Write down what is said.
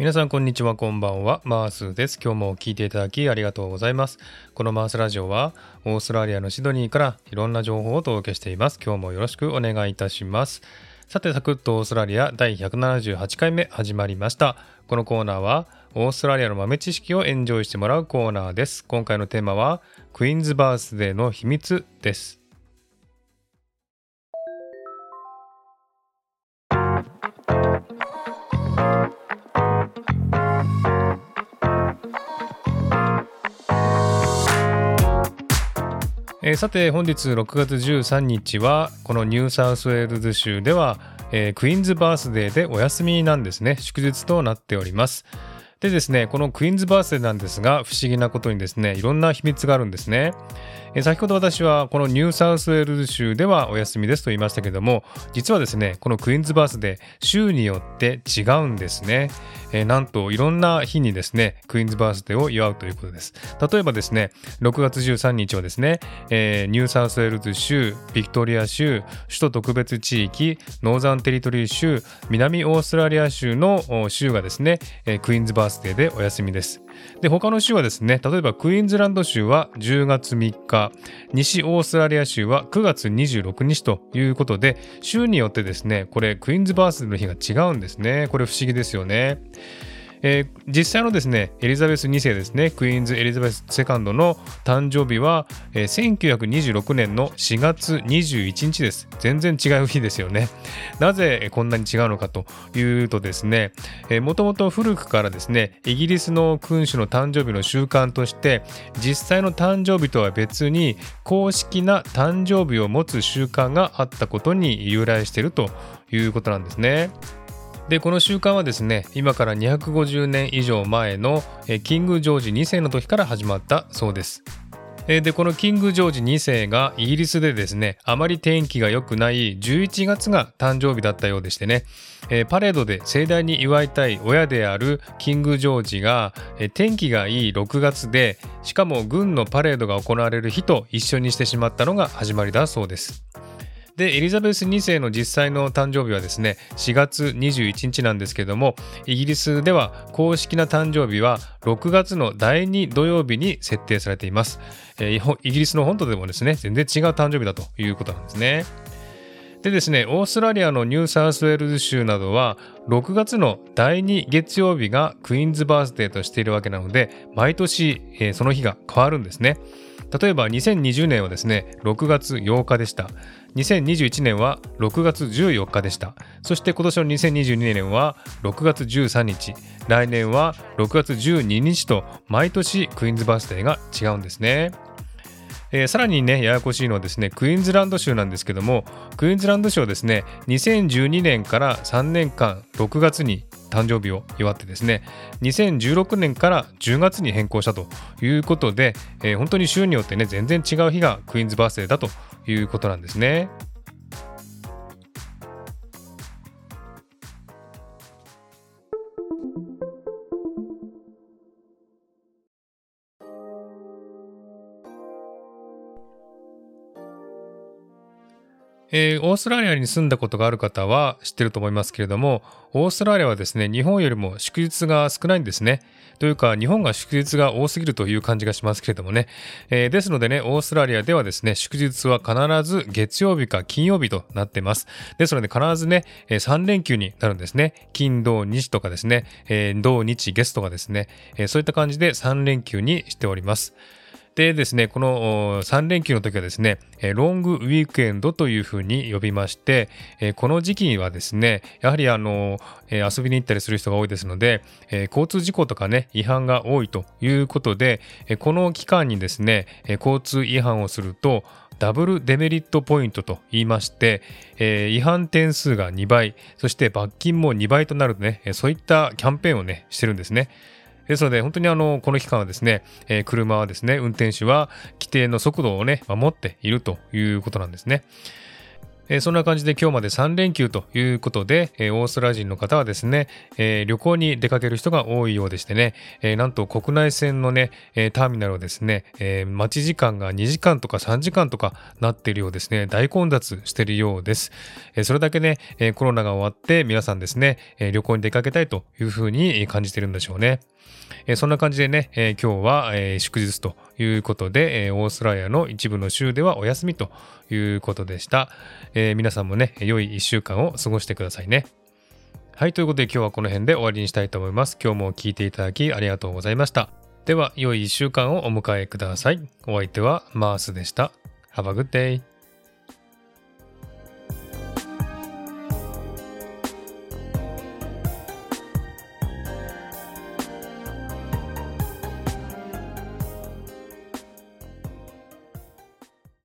皆さんこんにちはこんばんは。マースです。今日も聞いていただきありがとうございます。このマースラジオはオーストラリアのシドニーからいろんな情報をお届けしています。今日もよろしくお願いいたします。さてサクッとオーストラリア第178回目始まりました。このコーナーはオーストラリアの豆知識をエンジョイしてもらうコーナーです。今回のテーマはクイーンズバースデーの秘密です。えー、さて本日6月13日はこのニューサウスウェールズ州では、えー、クイーンズバースデーでお休みなんですね。祝日となっております。でですね、このクイーンズバースデーなんですが、不思議なことにですね、いろんな秘密があるんですね。え先ほど私はこのニューサウスウェールズ州ではお休みですと言いましたけども、実はですね、このクイーンズバースデー、州によって違うんですね。えなんといろんな日にですね、クイーンズバースデーを祝うということです。例えばですね、6月13日はですね、えー、ニューサウスウェールズ州、ビクトリア州、首都特別地域、ノーザンテリトリー州、南オーストラリア州の州がですね、えクイーンズバースデーステーでお休みです。で、他の州はですね、例えばクイーンズランド州は10月3日、西オーストラリア州は9月26日ということで、州によってですね、これクイーンズバースデーの日が違うんですね。これ不思議ですよね。えー、実際のですねエリザベス2世ですねクイーンズ・エリザベス2の誕生日は、えー、1926年の4月21日です全然違う日ですよね なぜこんなに違うのかというとですねもともと古くからですねイギリスの君主の誕生日の習慣として実際の誕生日とは別に公式な誕生日を持つ習慣があったことに由来しているということなんですね。でこの習慣はですね今から250年以上前のキング・ジョージ2世の時から始まったそうです。でこのキング・ジョージ2世がイギリスでですねあまり天気が良くない11月が誕生日だったようでしてねパレードで盛大に祝いたい親であるキング・ジョージが天気がいい6月でしかも軍のパレードが行われる日と一緒にしてしまったのが始まりだそうです。でエリザベス2世の実際の誕生日はですね4月21日なんですけどもイギリスでは公式な誕生日は6月の第2土曜日に設定されています、えー、イギリスの本土でもですね全然違う誕生日だということなんですねでですね、オーストラリアのニューサウスウェールズ州などは、6月の第2月曜日がクイーンズバースデーとしているわけなので、毎年、えー、その日が変わるんですね。例えば2020年はですね、6月8日でした。2021年は6月14日でした。そして今年の2022年は6月13日、来年は6月12日と毎年クイーンズバースデーが違うんですね。えー、さらにね、ややこしいのはですね、クイーンズランド州なんですけども、クイーンズランド州はですね、2012年から3年間6月に誕生日を祝ってですね2016年から10月に変更したということで、えー、本当に週によってね全然違う日がクイーンズバースデーだということなんですね。えー、オーストラリアに住んだことがある方は知ってると思いますけれども、オーストラリアはですね、日本よりも祝日が少ないんですね。というか、日本が祝日が多すぎるという感じがしますけれどもね。えー、ですのでね、オーストラリアではですね、祝日は必ず月曜日か金曜日となっています。ですので、必ずね、え、3連休になるんですね。金、土、日とかですね、えー、土、日、月とかですね、え、そういった感じで3連休にしております。でですね、この3連休の時はですね、ロングウィークエンドというふうに呼びまして、この時期はですね、やはりあの、遊びに行ったりする人が多いですので、交通事故とかね、違反が多いということで、この期間にですね、交通違反をすると、ダブルデメリットポイントと言いまして、えー、違反点数が2倍、そして罰金も2倍となるね、そういったキャンペーンをね、してるんですね。ですので、本当にあの、この期間はですね、えー、車はですね、運転手は規定の速度をね、守っているということなんですね。え、そんな感じで今日まで3連休ということで、え、オーストラリア人の方はですね、え、旅行に出かける人が多いようでしてね、えなんと国内線のね、えターミナルをですね、え待ち時間が2時間とか3時間とかなっているようですね、大混雑しているようです。えそれだけね、えコロナが終わって皆さんですね、え旅行に出かけたいというふうに感じてるんでしょうね。えそんな感じでね、え今日は、え祝日ということで、えオーストラリアの一部の州ではお休みということでした。え皆さんもね、良い1週間を過ごしてくださいね。はい、ということで今日はこの辺で終わりにしたいと思います。今日も聞いていただきありがとうございました。では、良い1週間をお迎えください。お相手はマースでした。Have a good day!